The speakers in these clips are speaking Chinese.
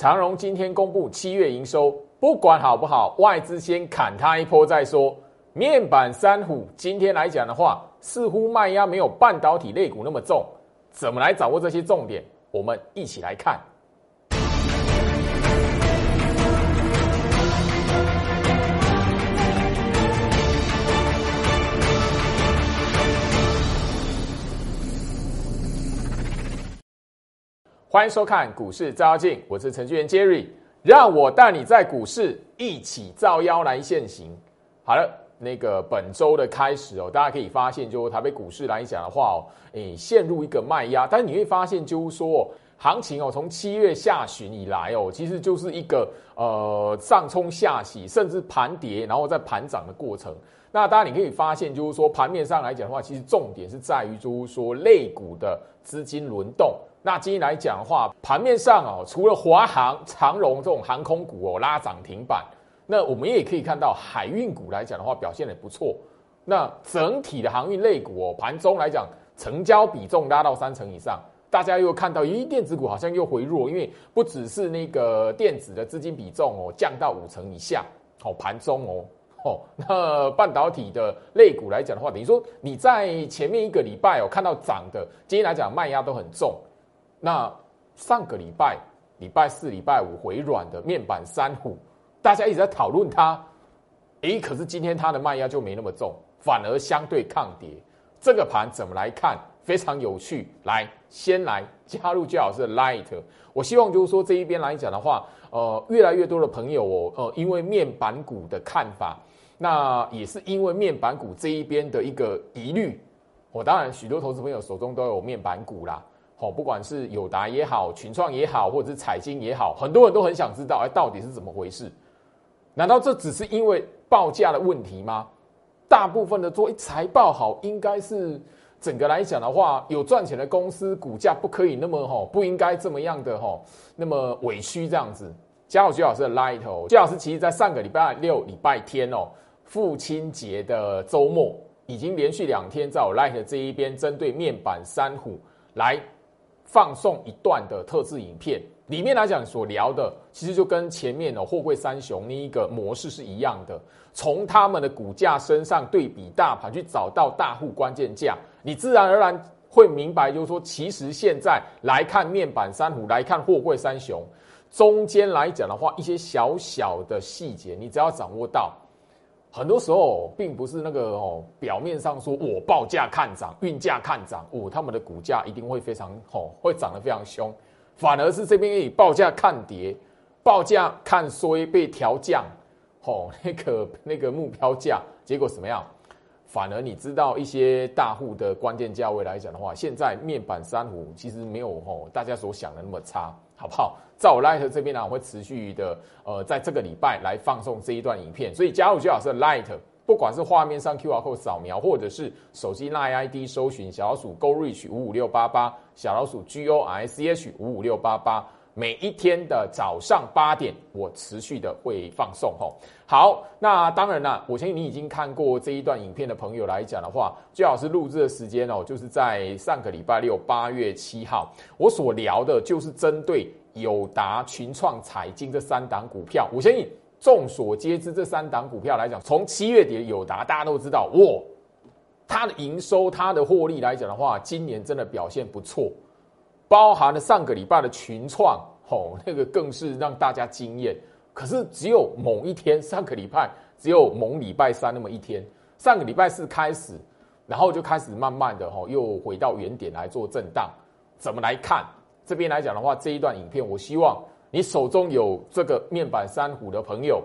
长荣今天公布七月营收，不管好不好，外资先砍它一波再说。面板三虎今天来讲的话，似乎卖压没有半导体类股那么重。怎么来掌握这些重点？我们一起来看。欢迎收看股市照妖镜，我是程序员 Jerry，让我带你在股市一起照妖来现行。好了，那个本周的开始哦，大家可以发现，就台北股市来讲的话哦，诶，陷入一个卖压，但是你会发现，就是说行情哦，从七月下旬以来哦，其实就是一个呃上冲下洗，甚至盘跌，然后再盘涨的过程。那当然你可以发现，就是说盘面上来讲的话，其实重点是在于就是说类股的资金轮动。那今天来讲的话，盘面上哦，除了华航、长荣这种航空股哦拉涨停板，那我们也可以看到海运股来讲的话表现的不错。那整体的航运类股哦，盘中来讲成交比重拉到三成以上，大家又看到咦，电子股好像又回弱，因为不只是那个电子的资金比重哦降到五成以下，哦盘中哦哦，那半导体的类股来讲的话，等于说你在前面一个礼拜哦看到涨的，今天来讲卖压都很重。那上个礼拜礼拜四、礼拜五回软的面板三虎，大家一直在讨论它，诶，可是今天它的卖压就没那么重，反而相对抗跌。这个盘怎么来看？非常有趣。来，先来加入最好是 Light。我希望就是说这一边来讲的话，呃，越来越多的朋友哦，呃，因为面板股的看法，那也是因为面板股这一边的一个疑虑。我当然许多投资朋友手中都有面板股啦。好，不管是友达也好，群创也好，或者是彩金也好，很多人都很想知道，哎，到底是怎么回事？难道这只是因为报价的问题吗？大部分的做财报好，应该是整个来讲的话，有赚钱的公司股价不可以那么哈，不应该这么样的哈，那么委屈这样子。加好徐老师的 light 哦，徐老师其实在上个礼拜六、礼拜天哦，父亲节的周末，已经连续两天在我 light 这一边，针对面板三虎来。放送一段的特制影片，里面来讲所聊的，其实就跟前面的货柜三雄那一个模式是一样的。从他们的股价身上对比大盘，去找到大户关键价，你自然而然会明白，就是说，其实现在来看面板三虎，来看货柜三雄，中间来讲的话，一些小小的细节，你只要掌握到。很多时候并不是那个哦，表面上说我报价看涨，运价看涨，哦，他们的股价一定会非常哦，会涨得非常凶，反而是这边以报价看跌，报价看衰被调降，哦，那个那个目标价，结果怎么样？反而你知道一些大户的关键价位来讲的话，现在面板三虎其实没有哦大家所想的那么差。好不好？在我 Light 这边呢，我会持续的呃，在这个礼拜来放送这一段影片。所以加入最好是 Light，不管是画面上 QR code 扫描，或者是手机 Line ID 搜寻小老鼠 Go Reach 五五六八八，小老鼠 G O R C H 五五六八八。每一天的早上八点，我持续的会放送吼。好，那当然啦，我相信你已经看过这一段影片的朋友来讲的话，最好是录制的时间哦，就是在上个礼拜六八月七号，我所聊的就是针对友达、群创、彩金这三档股票。我相信众所皆知，这三档股票来讲，从七月底的友达，大家都知道，哇，它的营收、它的获利来讲的话，今年真的表现不错。包含了上个礼拜的群创，吼，那个更是让大家惊艳。可是只有某一天，上个礼拜只有某礼拜三那么一天，上个礼拜四开始，然后就开始慢慢的吼，又回到原点来做震荡。怎么来看？这边来讲的话，这一段影片，我希望你手中有这个面板三虎的朋友，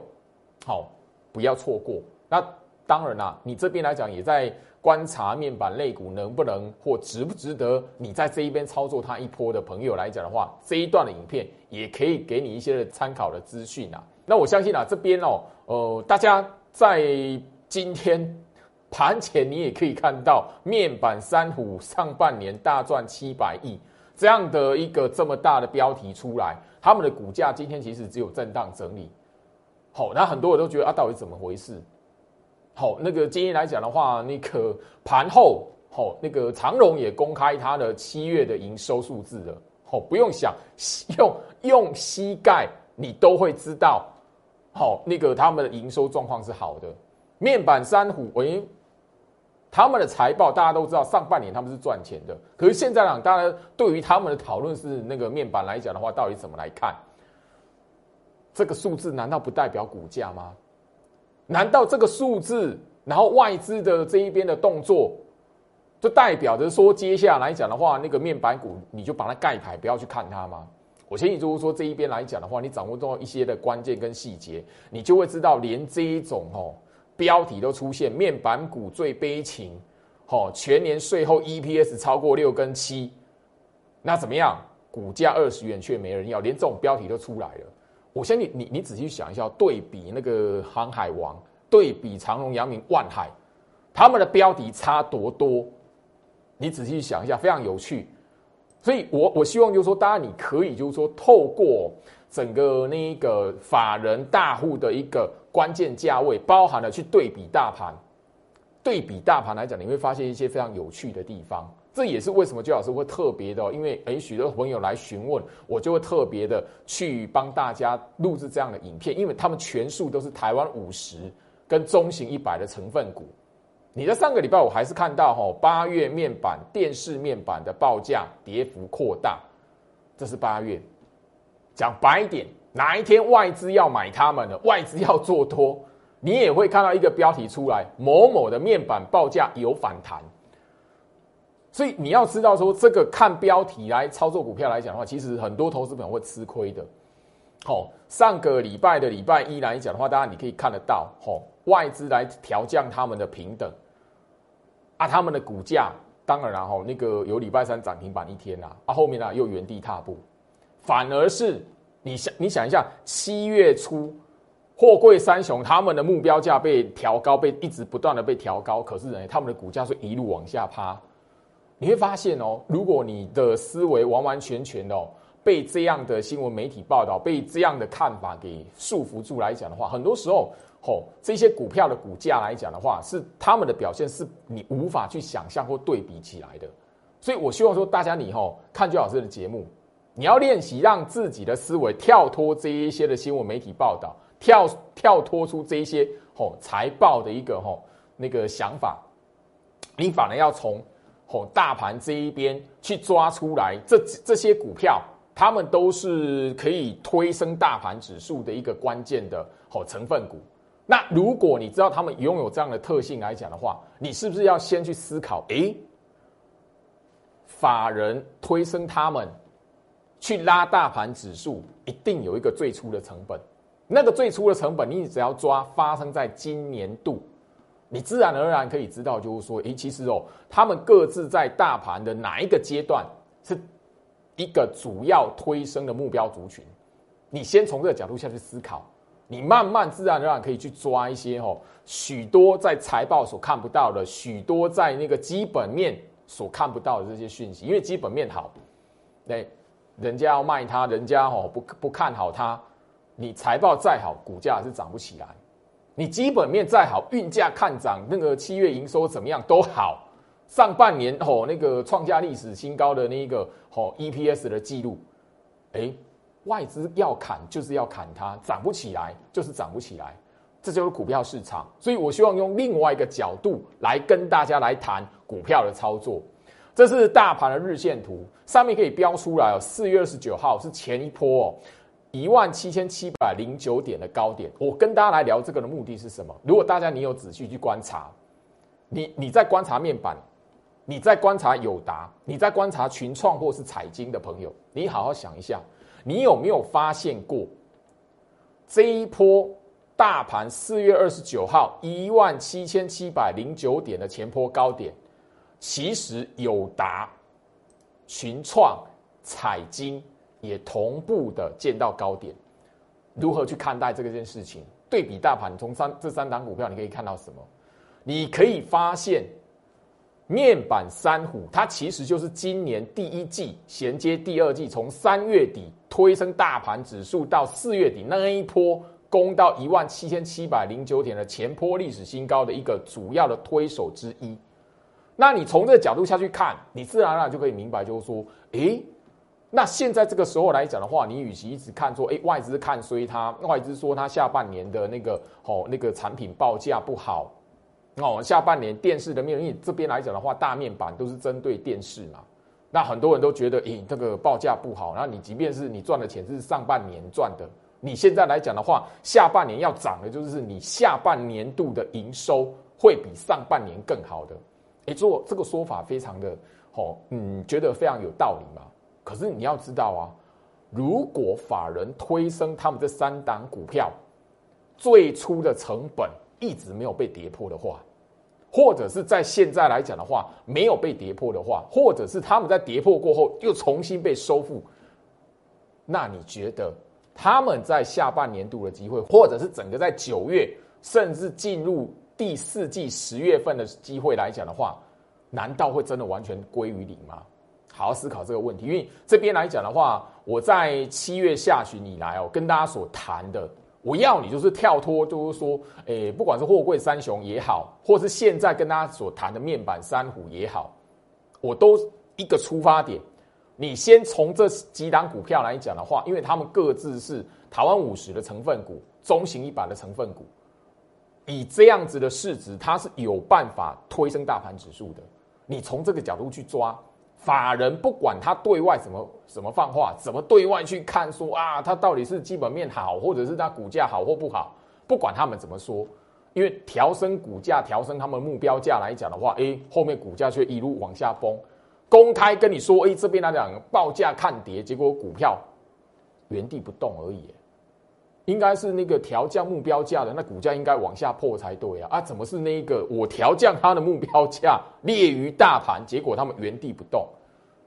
好，不要错过。那当然啦，你这边来讲也在。观察面板类股能不能或值不值得你在这一边操作它一波的朋友来讲的话，这一段的影片也可以给你一些参考的资讯啊。那我相信啊，这边哦，呃，大家在今天盘前你也可以看到面板三虎上半年大赚七百亿这样的一个这么大的标题出来，他们的股价今天其实只有震荡整理。好，那很多人都觉得啊，到底怎么回事？好，那个今天来讲的话，那个盘后，好，那个长荣也公开它的七月的营收数字了。哦，不用想，用用膝盖你都会知道，好，那个他们的营收状况是好的。面板三虎，喂，他们的财报大家都知道，上半年他们是赚钱的。可是现在呢，大家对于他们的讨论是那个面板来讲的话，到底怎么来看？这个数字难道不代表股价吗？难道这个数字，然后外资的这一边的动作？就代表着说，接下来讲的话，那个面板股你就把它盖牌，不要去看它吗？我建议就是说，这一边来讲的话，你掌握到一些的关键跟细节，你就会知道，连这一种哦标题都出现，面板股最悲情，哦全年税后 EPS 超过六跟七，那怎么样？股价二十元却没人要，连这种标题都出来了。我相信你，你仔细想一下，对比那个航海王，对比长隆、阳明、万海，他们的标题差多多？你仔细想一下，非常有趣，所以我我希望就是说，大家你可以就是说，透过整个那个法人大户的一个关键价位，包含了去对比大盘，对比大盘来讲，你会发现一些非常有趣的地方。这也是为什么周老师会特别的，因为诶许多朋友来询问，我就会特别的去帮大家录制这样的影片，因为他们全数都是台湾五十跟中型一百的成分股。你在上个礼拜，我还是看到哈，八月面板、电视面板的报价跌幅扩大，这是八月。讲白一点，哪一天外资要买他们的，外资要做多，你也会看到一个标题出来：某某的面板报价有反弹。所以你要知道说，这个看标题来操作股票来讲的话，其实很多投资朋友会吃亏的。好，上个礼拜的礼拜一来讲的话，当然你可以看得到，吼，外资来调降他们的平等。啊，他们的股价当然然后那个有礼拜三涨停板一天呐，啊后面呢又原地踏步，反而是你想你想一下，七月初货柜三雄他们的目标价被调高，被一直不断的被调高，可是呢他们的股价是一路往下趴，你会发现哦，如果你的思维完完全全的被这样的新闻媒体报道，被这样的看法给束缚住来讲的话，很多时候。吼，这些股票的股价来讲的话，是他们的表现是你无法去想象或对比起来的。所以我希望说，大家你吼看最老师的节目，你要练习让自己的思维跳脱这一些的新闻媒体报道，跳跳脱出这一些吼财报的一个吼那个想法，你反而要从吼大盘这一边去抓出来，这这些股票，他们都是可以推升大盘指数的一个关键的吼成分股。那如果你知道他们拥有这样的特性来讲的话，你是不是要先去思考？诶，法人推升他们去拉大盘指数，一定有一个最初的成本。那个最初的成本，你只要抓发生在今年度，你自然而然可以知道，就是说，诶，其实哦，他们各自在大盘的哪一个阶段是一个主要推升的目标族群。你先从这个角度下去思考。你慢慢自然而然可以去抓一些哦，许多在财报所看不到的，许多在那个基本面所看不到的这些讯息，因为基本面好，对，人家要卖它，人家哦不不看好它，你财报再好，股价是涨不起来。你基本面再好，运价看涨，那个七月营收怎么样都好，上半年哦那个创下历史新高的那个哦 EPS 的记录，哎。外资要砍就是要砍它，涨不起来就是涨不起来，这就是股票市场。所以我希望用另外一个角度来跟大家来谈股票的操作。这是大盘的日线图，上面可以标出来哦。四月二十九号是前一波哦，一万七千七百零九点的高点。我跟大家来聊这个的目的是什么？如果大家你有仔细去观察，你你在观察面板，你在观察友达，你在观察群创或是彩金的朋友，你好好想一下。你有没有发现过这一波大盘四月二十九号一万七千七百零九点的前波高点，其实友达、群创、彩金也同步的见到高点。如何去看待这个件事情？对比大盘，从三这三档股票，你可以看到什么？你可以发现。面板三虎，它其实就是今年第一季衔接第二季，从三月底推升大盘指数到四月底那一波攻到一万七千七百零九点的前坡历史新高的一个主要的推手之一。那你从这个角度下去看，你自然而然就可以明白，就是说，诶，那现在这个时候来讲的话，你与其一直看说，哎，外资看衰它，外资说它下半年的那个哦那个产品报价不好，哦，下半年电视的面因为这边来讲的话，大面板都是针对电视嘛，那很多人都觉得，诶，这个报价不好，然后你即便是你赚的钱是上半年赚的，你现在来讲的话，下半年要涨的，就是你下半年度的营收会比上半年更好的，诶，做这个说法非常的哦，嗯，觉得非常有道理嘛。可是你要知道啊，如果法人推升他们这三档股票最初的成本一直没有被跌破的话，或者是在现在来讲的话没有被跌破的话，或者是他们在跌破过后又重新被收复，那你觉得他们在下半年度的机会，或者是整个在九月甚至进入第四季十月份的机会来讲的话，难道会真的完全归于零吗？好好思考这个问题，因为这边来讲的话，我在七月下旬以来哦，跟大家所谈的，我要你就是跳脱，就是说，诶，不管是货柜三雄也好，或是现在跟大家所谈的面板三虎也好，我都一个出发点，你先从这几档股票来讲的话，因为他们各自是台湾五十的成分股、中型一百的成分股，以这样子的市值，它是有办法推升大盘指数的。你从这个角度去抓。法人不管他对外怎么怎么放话，怎么对外去看说啊，他到底是基本面好，或者是他股价好或不好，不管他们怎么说，因为调升股价、调升他们目标价来讲的话，哎，后面股价却一路往下崩。公开跟你说，哎，这边来讲报价看跌，结果股票原地不动而已。应该是那个调降目标价的，那股价应该往下破才对啊！啊，怎么是那一个我调降它的目标价列于大盘，结果他们原地不动，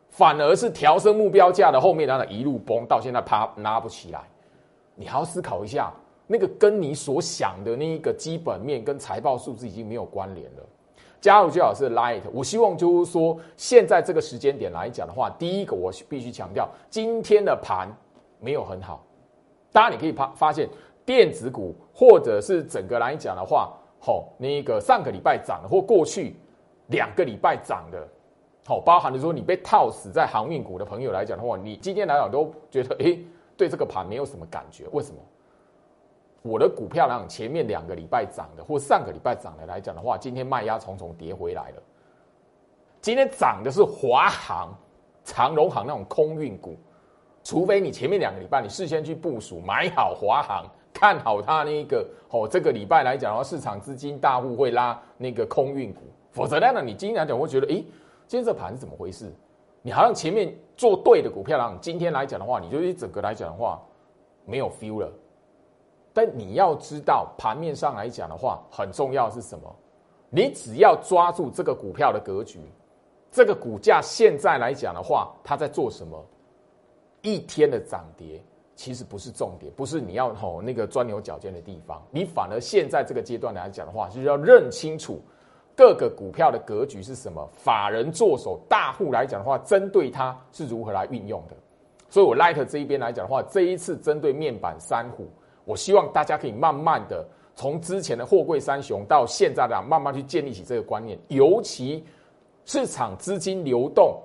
反而是调升目标价的后面，让它一路崩到现在趴拉不起来。你还要思考一下，那个跟你所想的那一个基本面跟财报数字已经没有关联了。加入最好是 Light，我希望就是说，现在这个时间点来讲的话，第一个我必须强调，今天的盘没有很好。当然，你可以发发现电子股或者是整个来讲的话，好，那个上个礼拜涨的或过去两个礼拜涨的，好，包含的说你被套死在航运股的朋友来讲的话，你今天来讲都觉得，哎，对这个盘没有什么感觉。为什么？我的股票来讲，前面两个礼拜涨的或上个礼拜涨的来讲的话，今天卖压重重跌回来了。今天涨的是华航、长荣航那种空运股。除非你前面两个礼拜你事先去部署买好华航，看好它那个哦，这个礼拜来讲的话，市场资金大户会拉那个空运股，否则呢，你今天来讲会觉得，诶，今天这盘是怎么回事？你好像前面做对的股票，然后今天来讲的话，你就一整个来讲的话没有 feel 了。但你要知道，盘面上来讲的话，很重要是什么？你只要抓住这个股票的格局，这个股价现在来讲的话，它在做什么？一天的涨跌其实不是重点，不是你要吼那个钻牛角尖的地方，你反而现在这个阶段来讲的话，就是要认清楚各个股票的格局是什么，法人做手大户来讲的话，针对它是如何来运用的。所以我 Light 这一边来讲的话，这一次针对面板三虎，我希望大家可以慢慢的从之前的货柜三雄到现在的慢慢去建立起这个观念，尤其市场资金流动。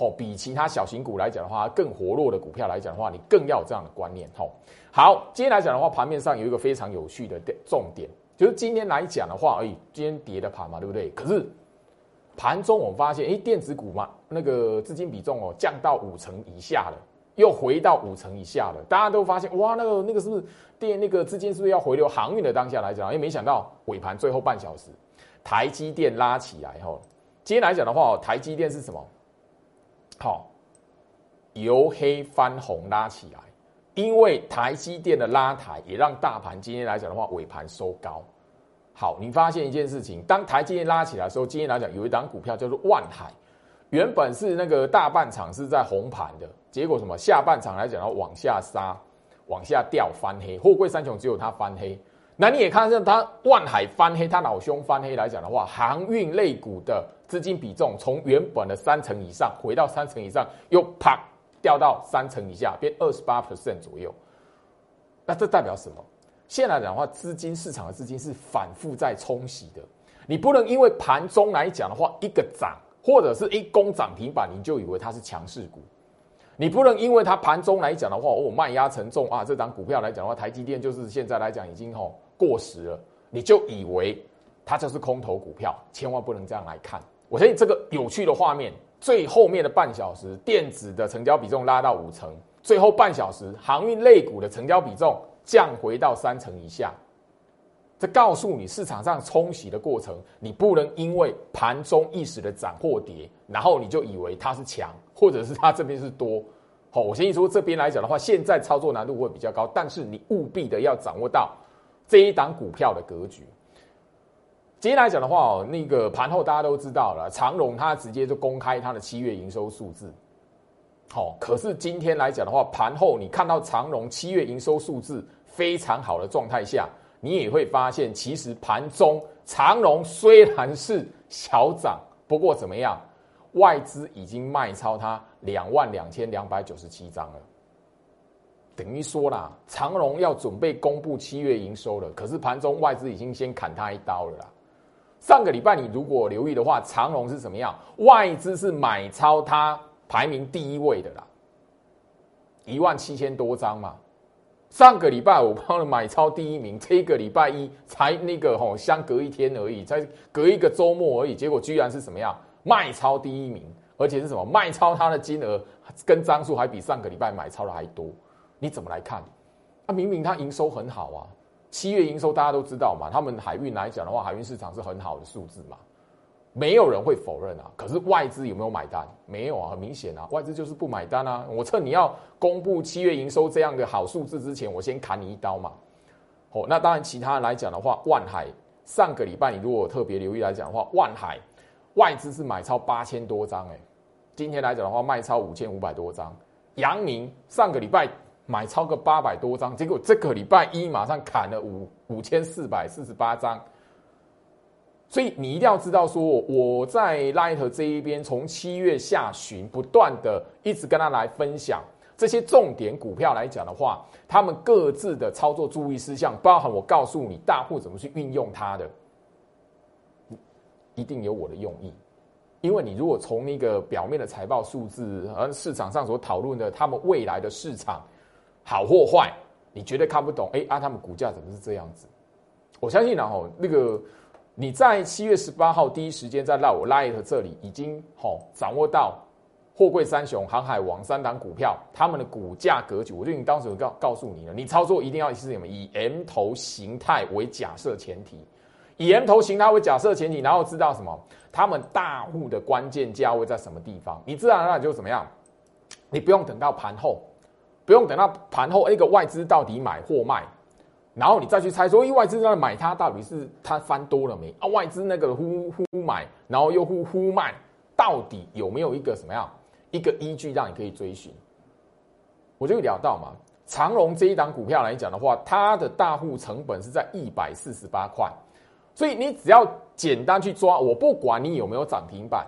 哦，比其他小型股来讲的话，更活络的股票来讲的话，你更要有这样的观念。吼，好，今天来讲的话，盘面上有一个非常有趣的重点，就是今天来讲的话，哎，今天跌的盘嘛，对不对？可是盘中我们发现，哎，电子股嘛，那个资金比重哦，降到五成以下了，又回到五成以下了。大家都发现，哇，那个那个是不是电那个资金是不是要回流航运的当下来讲？哎，没想到尾盘最后半小时，台积电拉起来。吼，今天来讲的话，台积电是什么？好，由黑翻红拉起来，因为台积电的拉抬，也让大盘今天来讲的话，尾盘收高。好，你发现一件事情，当台积电拉起来的时候，今天来讲有一档股票叫做万海，原本是那个大半场是在红盘的，结果什么下半场来讲要往下杀，往下掉翻黑，货柜三雄只有它翻黑。那你也看见它万海翻黑，它老兄翻黑来讲的话，航运类股的资金比重从原本的三成以上回到三成以上，又啪掉到三成以下，变二十八 percent 左右。那这代表什么？现在讲的话，资金市场的资金是反复在冲洗的。你不能因为盘中来讲的话，一个涨或者是一攻涨停板，你就以为它是强势股。你不能因为它盘中来讲的话，哦，卖压沉重啊，这张股票来讲的话，台积电就是现在来讲已经吼过时了，你就以为它就是空头股票，千万不能这样来看。我相信这个有趣的画面，最后面的半小时，电子的成交比重拉到五成，最后半小时，航运类股的成交比重降回到三成以下。这告诉你，市场上冲洗的过程，你不能因为盘中一时的涨或跌，然后你就以为它是强，或者是它这边是多。好，我先说这边来讲的话，现在操作难度会比较高，但是你务必的要掌握到这一档股票的格局。今天来讲的话哦，那个盘后大家都知道了，长荣它直接就公开它的七月营收数字。好，可是今天来讲的话，盘后你看到长荣七月营收数字非常好的状态下。你也会发现，其实盘中长荣虽然是小涨，不过怎么样？外资已经卖超它两万两千两百九十七张了，等于说啦，长荣要准备公布七月营收了，可是盘中外资已经先砍它一刀了啦。上个礼拜你如果留意的话，长荣是什么样？外资是买超它排名第一位的啦，一万七千多张嘛。上个礼拜我帮了买超第一名，这个礼拜一才那个吼相隔一天而已，才隔一个周末而已，结果居然是什么样卖超第一名，而且是什么卖超它的金额跟张数还比上个礼拜买超的还多，你怎么来看？啊，明明它营收很好啊，七月营收大家都知道嘛，他们海运来讲的话，海运市场是很好的数字嘛。没有人会否认啊，可是外资有没有买单？没有啊，很明显啊，外资就是不买单啊。我趁你要公布七月营收这样的好数字之前，我先砍你一刀嘛。哦，那当然，其他来讲的话，万海上个礼拜你如果特别留意来讲的话，万海外资是买超八千多张，哎，今天来讲的话卖超五千五百多张。阳明上个礼拜买超个八百多张，结果这个礼拜一马上砍了五五千四百四十八张。所以你一定要知道，说我在 Light 这一边，从七月下旬不断的一直跟他来分享这些重点股票来讲的话，他们各自的操作注意事项，包含我告诉你大户怎么去运用它的，一定有我的用意。因为你如果从那个表面的财报数字，而市场上所讨论的他们未来的市场好或坏，你绝对看不懂。哎，啊，他们股价怎么是这样子？我相信然后那个。你在七月十八号第一时间在 Light 这里已经好掌握到货柜三雄、航海王三档股票他们的股价格局，我就已经当时告告诉你了。你操作一定要是什么？以 M 头形态为假设前提，以 M 头形态为假设前提，然后知道什么？他们大户的关键价位在什么地方？你自然而然就怎么样？你不用等到盘后，不用等到盘后，那个外资到底买或卖？然后你再去猜说，外资在买它，到底是它翻多了没啊？外资那个呼呼买，然后又呼呼卖，到底有没有一个什么样一个依据让你可以追寻？我就聊到嘛，长隆这一档股票来讲的话，它的大户成本是在一百四十八块，所以你只要简单去抓，我不管你有没有涨停板，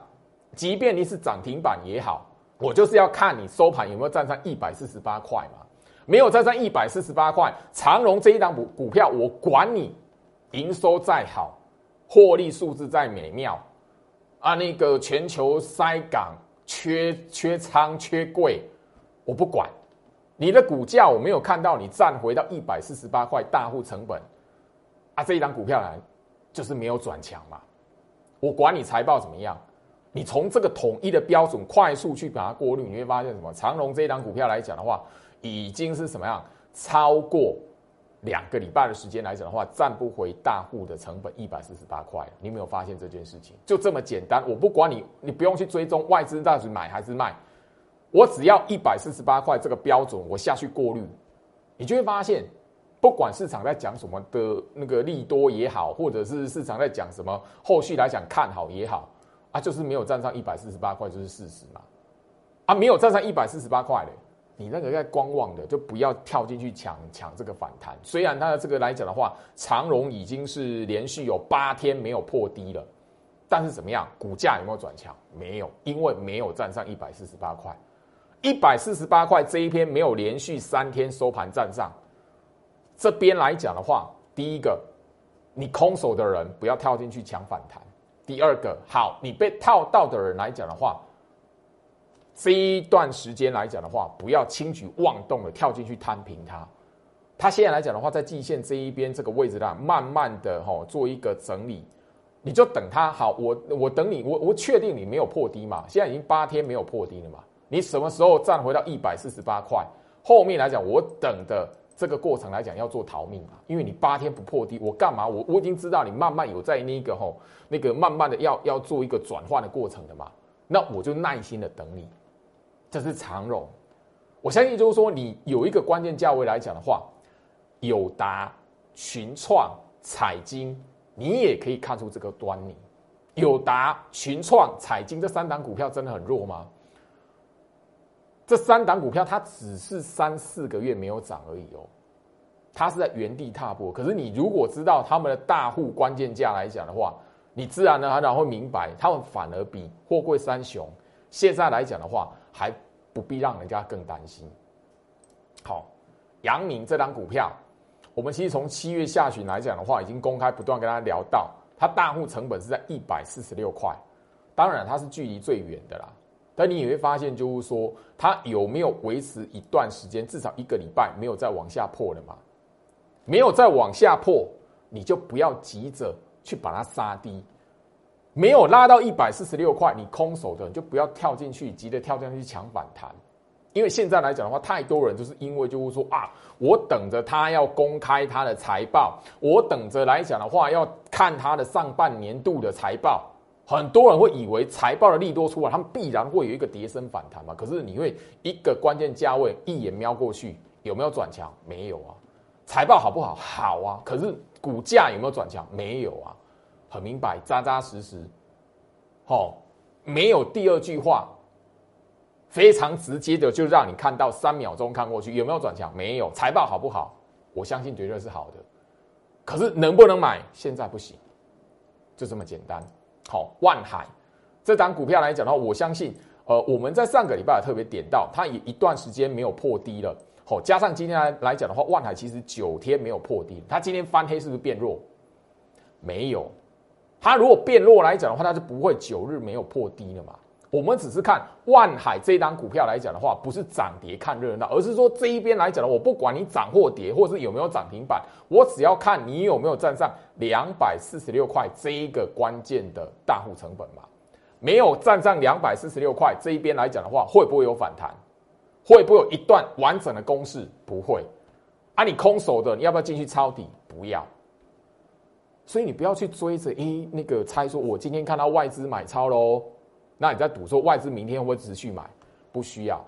即便你是涨停板也好，我就是要看你收盘有没有站上一百四十八块嘛。没有站上一百四十八块，长荣这一档股股票，我管你营收再好，获利数字再美妙，啊，那个全球塞港、缺缺仓、缺柜，我不管。你的股价我没有看到你站回到一百四十八块，大户成本，啊，这一档股票呢就是没有转强嘛。我管你财报怎么样，你从这个统一的标准快速去把它过滤，你会发现什么？长隆这一档股票来讲的话。已经是什么样？超过两个礼拜的时间来讲的话，占不回大户的成本一百四十八块。你有没有发现这件事情？就这么简单。我不管你，你不用去追踪外资到底买还是卖，我只要一百四十八块这个标准，我下去过滤，你就会发现，不管市场在讲什么的那个利多也好，或者是市场在讲什么后续来讲看好也好，啊，就是没有站上一百四十八块就是事实嘛。啊，没有站上一百四十八块嘞。你那个在观望的，就不要跳进去抢抢这个反弹。虽然它的这个来讲的话，长荣已经是连续有八天没有破低了，但是怎么样？股价有没有转强？没有，因为没有站上一百四十八块。一百四十八块这一篇没有连续三天收盘站上。这边来讲的话，第一个，你空手的人不要跳进去抢反弹；第二个，好，你被套到的人来讲的话。这一段时间来讲的话，不要轻举妄动的跳进去摊平它。它现在来讲的话，在季线这一边这个位置上，慢慢的哈做一个整理，你就等它好。我我等你，我我确定你没有破低嘛？现在已经八天没有破低了嘛？你什么时候站回到一百四十八块？后面来讲，我等的这个过程来讲要做逃命嘛？因为你八天不破低，我干嘛？我我已经知道你慢慢有在那个吼那个慢慢的要要做一个转换的过程的嘛？那我就耐心的等你。这是长荣，我相信就是说，你有一个关键价位来讲的话。友达、群创、彩金，你也可以看出这个端倪。友达、群创、彩金这三档股票真的很弱吗？这三档股票它只是三四个月没有涨而已哦，它是在原地踏步。可是你如果知道他们的大户关键价来讲的话，你自然呢然会明白，他们反而比货柜三雄现在来讲的话，还不必让人家更担心。好，阳明这档股票。我们其实从七月下旬来讲的话，已经公开不断跟大家聊到，它大户成本是在一百四十六块，当然它是距离最远的啦。但你也会发现，就是说它有没有维持一段时间，至少一个礼拜没有再往下破了嘛？没有再往下破，你就不要急着去把它杀低。没有拉到一百四十六块，你空手的你就不要跳进去，急着跳进去抢反弹。因为现在来讲的话，太多人就是因为就是说啊，我等着他要公开他的财报，我等着来讲的话要看他的上半年度的财报。很多人会以为财报的利多出来，他们必然会有一个跌升反弹嘛。可是你会一个关键价位一眼瞄过去，有没有转强？没有啊。财报好不好？好啊。可是股价有没有转强？没有啊。很明白，扎扎实实。好，没有第二句话。非常直接的，就让你看到三秒钟看过去有没有转强？没有。财报好不好？我相信绝对是好的。可是能不能买？现在不行，就这么简单。好，万海这张股票来讲的话，我相信，呃，我们在上个礼拜特别点到，它也一段时间没有破低了。好，加上今天来来讲的话，万海其实九天没有破低，它今天翻黑是不是变弱？没有。它如果变弱来讲的话，它是不会九日没有破低了嘛。我们只是看万海这一档股票来讲的话，不是涨跌看热闹，而是说这一边来讲的，我不管你涨或跌，或者是有没有涨停板，我只要看你有没有站上两百四十六块这一个关键的大户成本嘛。没有站上两百四十六块这一边来讲的话，会不会有反弹？会不会有一段完整的攻势？不会。啊，你空手的，你要不要进去抄底？不要。所以你不要去追着，诶，那个猜说，我今天看到外资买超喽。那你在赌说外资明天会持续买？不需要。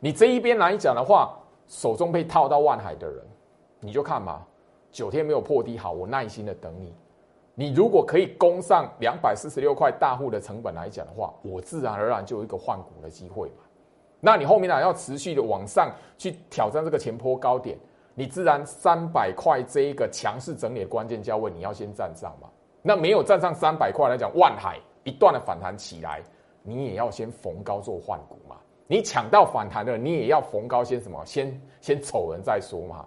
你这一边来讲的话，手中被套到万海的人，你就看嘛，九天没有破低，好，我耐心的等你。你如果可以攻上两百四十六块大户的成本来讲的话，我自然而然就有一个换股的机会嘛。那你后面呢要持续的往上去挑战这个前坡高点，你自然三百块这一个强势整理的关键价位，你要先站上嘛。那没有站上三百块来讲，万海。一段的反弹起来，你也要先逢高做换股嘛。你抢到反弹的，你也要逢高先什么？先先瞅人再说嘛。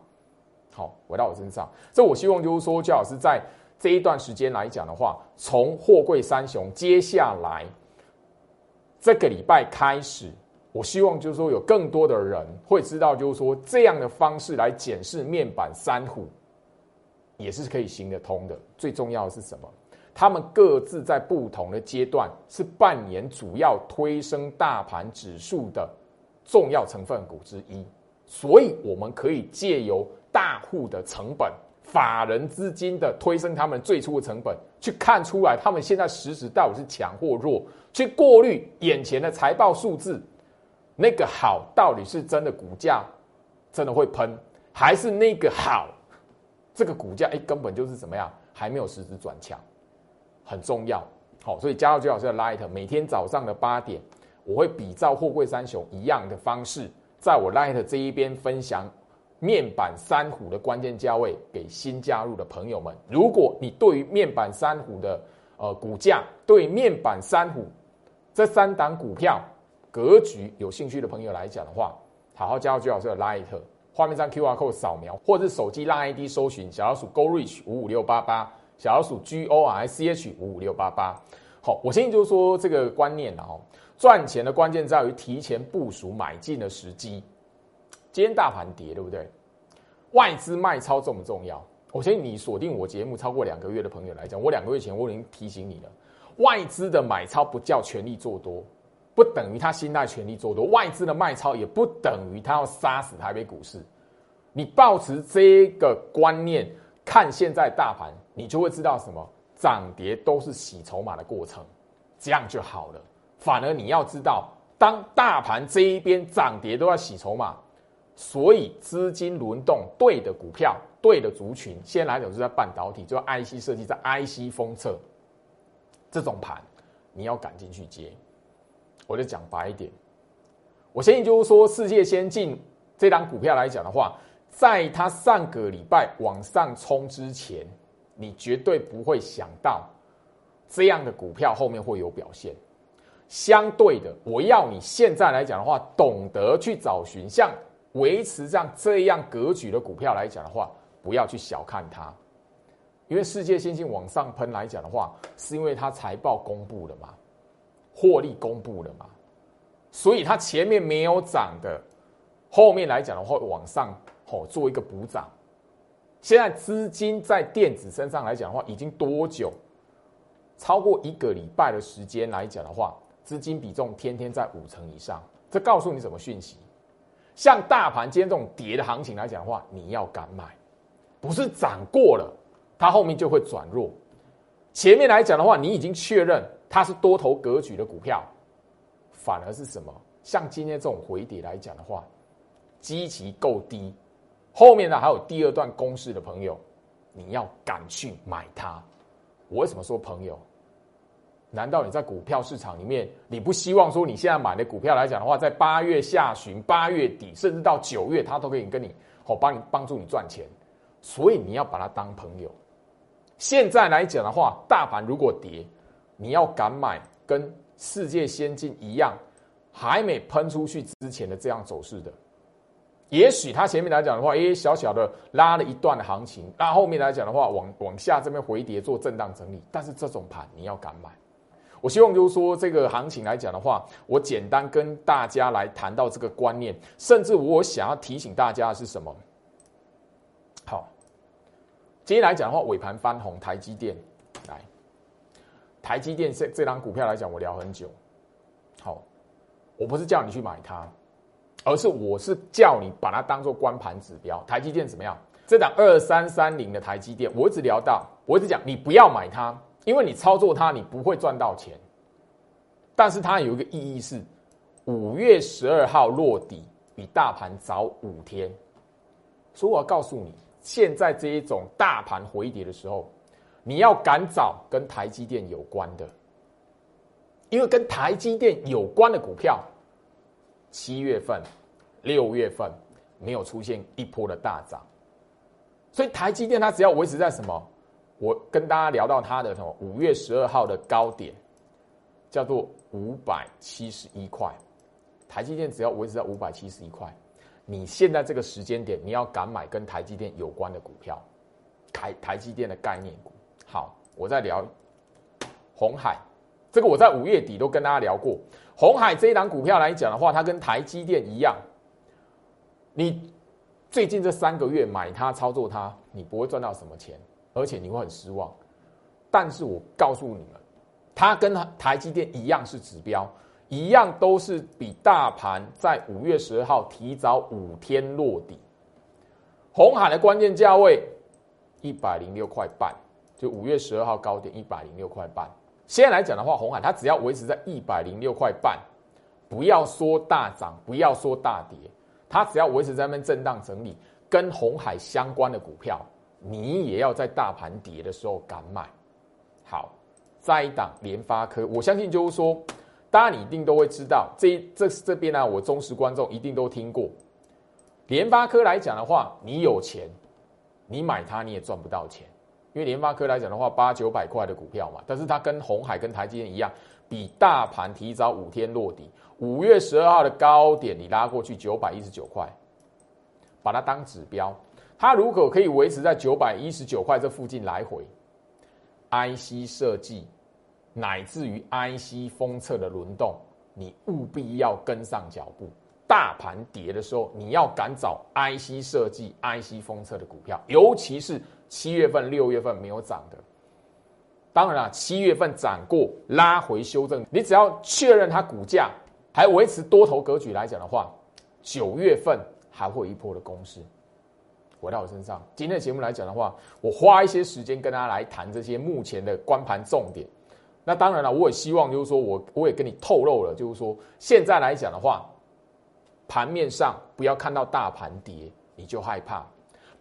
好，回到我身上，这我希望就是说，焦老师在这一段时间来讲的话，从货柜三雄，接下来这个礼拜开始，我希望就是说，有更多的人会知道，就是说这样的方式来检视面板三虎，也是可以行得通的。最重要的是什么？他们各自在不同的阶段是扮演主要推升大盘指数的重要成分股之一，所以我们可以借由大户的成本、法人资金的推升他们最初的成本，去看出来他们现在实质到底是强或弱，去过滤眼前的财报数字，那个好到底是真的股价真的会喷，还是那个好这个股价哎根本就是怎么样还没有实质转强。很重要，好，所以加入最老师的 Light，每天早上的八点，我会比照货柜三雄一样的方式，在我 Light 这一边分享面板三虎的关键价位给新加入的朋友们。如果你对于面板三虎的呃股价，对面板三虎这三档股票格局有兴趣的朋友来讲的话，好好加入最老师的 Light，画面上 QR code 扫描，或者是手机拉 ID 搜寻小老鼠 Go Reach 五五六八八。小老鼠 G O R C H 五五六八八，好，我相信就是说这个观念了哈。赚钱的关键在于提前部署买进的时机。今天大盘跌，对不对？外资卖超重不重要？我相信你锁定我节目超过两个月的朋友来讲，我两个月前我已经提醒你了，外资的买超不叫全力做多，不等于他心态全力做多；外资的卖超也不等于他要杀死台北股市。你保持这个观念看现在大盘，你就会知道什么涨跌都是洗筹码的过程，这样就好了。反而你要知道，当大盘这一边涨跌都要洗筹码，所以资金轮动对的股票。对的族群，先来讲是在半导体，就 IC 设计，在 IC 封测这种盘，你要赶紧去接。我就讲白一点，我相信就是说，世界先进这张股票来讲的话，在它上个礼拜往上冲之前，你绝对不会想到这样的股票后面会有表现。相对的，我要你现在来讲的话，懂得去找寻像维持这样这样格局的股票来讲的话。不要去小看它，因为世界先进往上喷来讲的话，是因为它财报公布了嘛，获利公布了嘛，所以它前面没有涨的，后面来讲的话往上哦做一个补涨。现在资金在电子身上来讲的话，已经多久？超过一个礼拜的时间来讲的话，资金比重天天在五成以上。这告诉你什么讯息？像大盘今天这种跌的行情来讲的话，你要敢买。不是涨过了，它后面就会转弱。前面来讲的话，你已经确认它是多头格局的股票，反而是什么？像今天这种回跌来讲的话，基期够低，后面呢还有第二段公式的朋友，你要敢去买它。我为什么说朋友？难道你在股票市场里面，你不希望说你现在买的股票来讲的话，在八月下旬、八月底，甚至到九月，它都可以跟你好帮你帮助你赚钱？所以你要把它当朋友。现在来讲的话，大盘如果跌，你要敢买，跟世界先进一样，还没喷出去之前的这样走势的。也许它前面来讲的话，诶，小小的拉了一段行情，那后面来讲的话，往往下这边回跌做震荡整理。但是这种盘你要敢买。我希望就是说，这个行情来讲的话，我简单跟大家来谈到这个观念，甚至我想要提醒大家的是什么？好，今天来讲的话，尾盘翻红，台积电来，台积电这这张股票来讲，我聊很久。好，我不是叫你去买它，而是我是叫你把它当做关盘指标。台积电怎么样？这档二三三零的台积电，我一直聊到，我一直讲，你不要买它，因为你操作它，你不会赚到钱。但是它有一个意义是，五月十二号落底，比大盘早五天，所以我要告诉你。现在这一种大盘回跌的时候，你要赶找跟台积电有关的，因为跟台积电有关的股票，七月份、六月份没有出现一波的大涨，所以台积电它只要维持在什么？我跟大家聊到它的什么？五月十二号的高点叫做五百七十一块，台积电只要维持在五百七十一块。你现在这个时间点，你要敢买跟台积电有关的股票，台台积电的概念股。好，我在聊红海，这个我在五月底都跟大家聊过。红海这一档股票来讲的话，它跟台积电一样，你最近这三个月买它、操作它，你不会赚到什么钱，而且你会很失望。但是我告诉你们，它跟台积电一样是指标。一样都是比大盘在五月十二号提早五天落底，红海的关键价位一百零六块半，就五月十二号高点一百零六块半。现在来讲的话，红海它只要维持在一百零六块半，不要说大涨，不要说大跌，它只要维持在那边震荡整理，跟红海相关的股票，你也要在大盘跌的时候敢买。好，再一档联发科，我相信就是说。大家你一定都会知道，这这这边呢，我忠实观众一定都听过。联发科来讲的话，你有钱，你买它你也赚不到钱，因为联发科来讲的话，八九百块的股票嘛，但是它跟红海跟台积电一样，比大盘提早五天落底。五月十二号的高点你拉过去九百一十九块，把它当指标，它如果可以维持在九百一十九块这附近来回，IC 设计。乃至于 IC 封测的轮动，你务必要跟上脚步。大盘跌的时候，你要赶找 IC 设计、IC 封测的股票，尤其是七月份、六月份没有涨的。当然了，七月份涨过拉回修正，你只要确认它股价还维持多头格局来讲的话，九月份还会有一波的攻势。回到我身上，今天的节目来讲的话，我花一些时间跟大家来谈这些目前的关盘重点。那当然了，我也希望就是说我我也跟你透露了，就是说现在来讲的话，盘面上不要看到大盘跌你就害怕，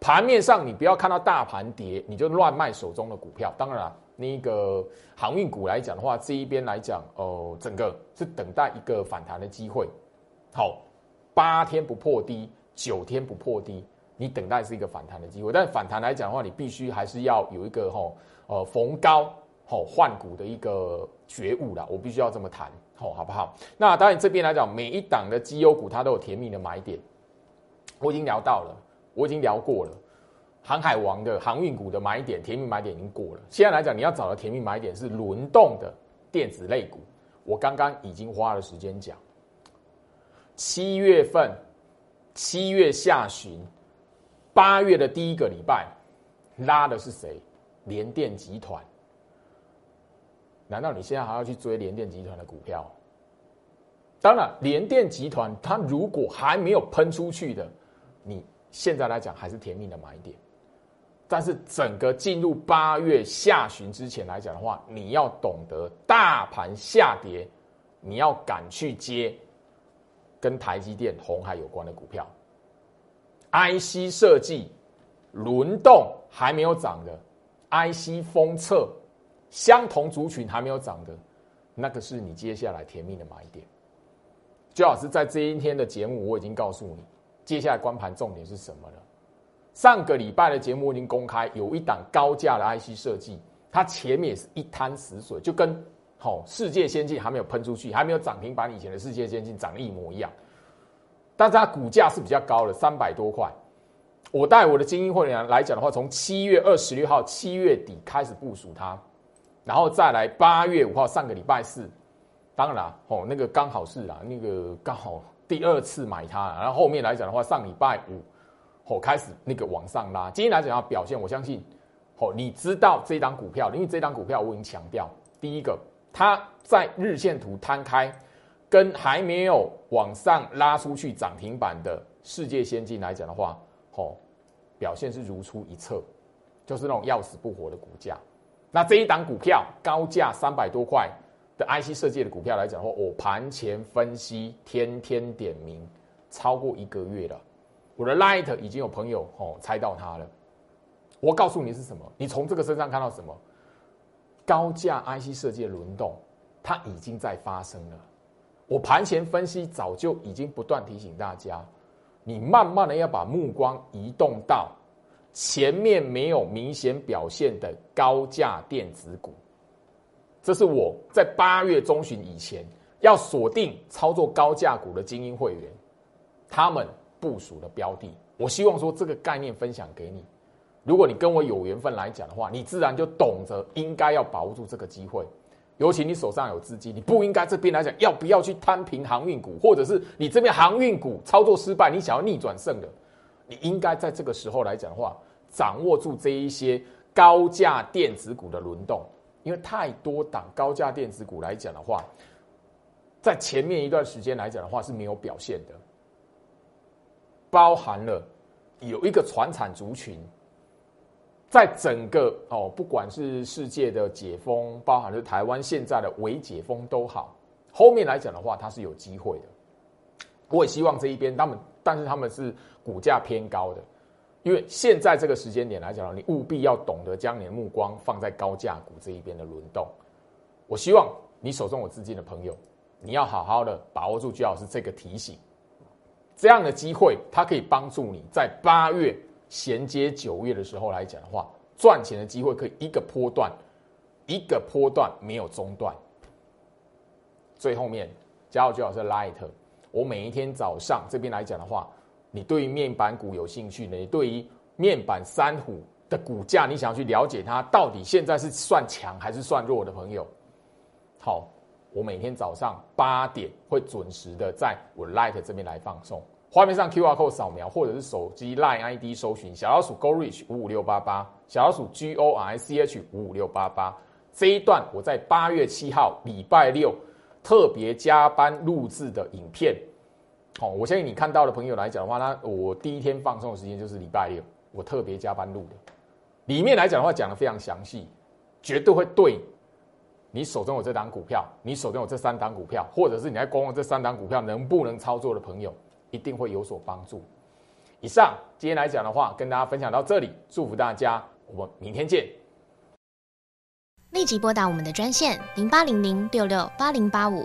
盘面上你不要看到大盘跌你就乱卖手中的股票。当然了，那个航运股来讲的话，这一边来讲，哦，整个是等待一个反弹的机会。好，八天不破低，九天不破低。你等待是一个反弹的机会，但反弹来讲的话，你必须还是要有一个吼呃逢高吼换股的一个觉悟啦。我必须要这么谈吼，好不好？那当然这边来讲，每一档的绩优股它都有甜蜜的买点，我已经聊到了，我已经聊过了。航海王的航运股的买点，甜蜜买点已经过了。现在来讲，你要找的甜蜜买点是轮动的电子类股，我刚刚已经花了时间讲。七月份，七月下旬。八月的第一个礼拜，拉的是谁？联电集团。难道你现在还要去追联电集团的股票？当然，联电集团它如果还没有喷出去的，你现在来讲还是甜蜜的买点。但是整个进入八月下旬之前来讲的话，你要懂得大盘下跌，你要敢去接跟台积电、红海有关的股票。IC 设计轮动还没有涨的，IC 封测相同族群还没有涨的，那个是你接下来甜蜜的买点。最好是在这一天的节目，我已经告诉你，接下来光盘重点是什么呢。上个礼拜的节目已经公开，有一档高价的 IC 设计，它前面也是一滩死水，就跟好世界先进还没有喷出去，还没有涨停板以前的世界先进涨一模一样。但是它股价是比较高的，三百多块。我带我的精英会员来讲的话，从七月二十六号七月底开始部署它，然后再来八月五号上个礼拜四，当然，哦，那个刚好是啦，那个刚好第二次买它，然后后面来讲的话，上礼拜五哦开始那个往上拉。今天来讲要表现，我相信哦，你知道这张股票，因为这张股票我已经强调，第一个它在日线图摊开。跟还没有往上拉出去涨停板的世界先进来讲的话，哦，表现是如出一辙，就是那种要死不活的股价。那这一档股票高价三百多块的 IC 设计的股票来讲的话，我盘前分析天天点名超过一个月了，我的 Light 已经有朋友哦猜到它了。我告诉你是什么？你从这个身上看到什么？高价 IC 设计的轮动，它已经在发生了。我盘前分析早就已经不断提醒大家，你慢慢的要把目光移动到前面没有明显表现的高价电子股。这是我在八月中旬以前要锁定操作高价股的精英会员，他们部署的标的。我希望说这个概念分享给你，如果你跟我有缘分来讲的话，你自然就懂得应该要把握住这个机会。尤其你手上有资金，你不应该这边来讲要不要去摊平航运股，或者是你这边航运股操作失败，你想要逆转胜的，你应该在这个时候来讲的话，掌握住这一些高价电子股的轮动，因为太多档高价电子股来讲的话，在前面一段时间来讲的话是没有表现的，包含了有一个传产族群。在整个哦，不管是世界的解封，包含是台湾现在的微解封都好，后面来讲的话，它是有机会的。我也希望这一边他们，但是他们是股价偏高的，因为现在这个时间点来讲，你务必要懂得将你的目光放在高价股这一边的轮动。我希望你手中有资金的朋友，你要好好的把握住，最好是这个提醒，这样的机会，它可以帮助你在八月。衔接九月的时候来讲的话，赚钱的机会可以一个波段，一个波段没有中断。最后面加入最好是 Light，我每一天早上这边来讲的话，你对于面板股有兴趣呢，你对于面板三虎的股价，你想要去了解它到底现在是算强还是算弱的朋友，好，我每天早上八点会准时的在我 Light 这边来放送。画面上 QR code 扫描，或者是手机 Line ID 搜寻小老鼠 Go Reach 五五六八八，小老鼠 G O R C H 五五六八八。这一段我在八月七号礼拜六特别加班录制的影片。好，我相信你看到的朋友来讲的话，那我第一天放送的时间就是礼拜六，我特别加班录的。里面来讲的话，讲的非常详细，绝对会对你手中有这档股票，你手中有这三档股票，或者是你在观望这三档股票能不能操作的朋友。一定会有所帮助。以上今天来讲的话，跟大家分享到这里，祝福大家，我们明天见。立即拨打我们的专线零八零零六六八零八五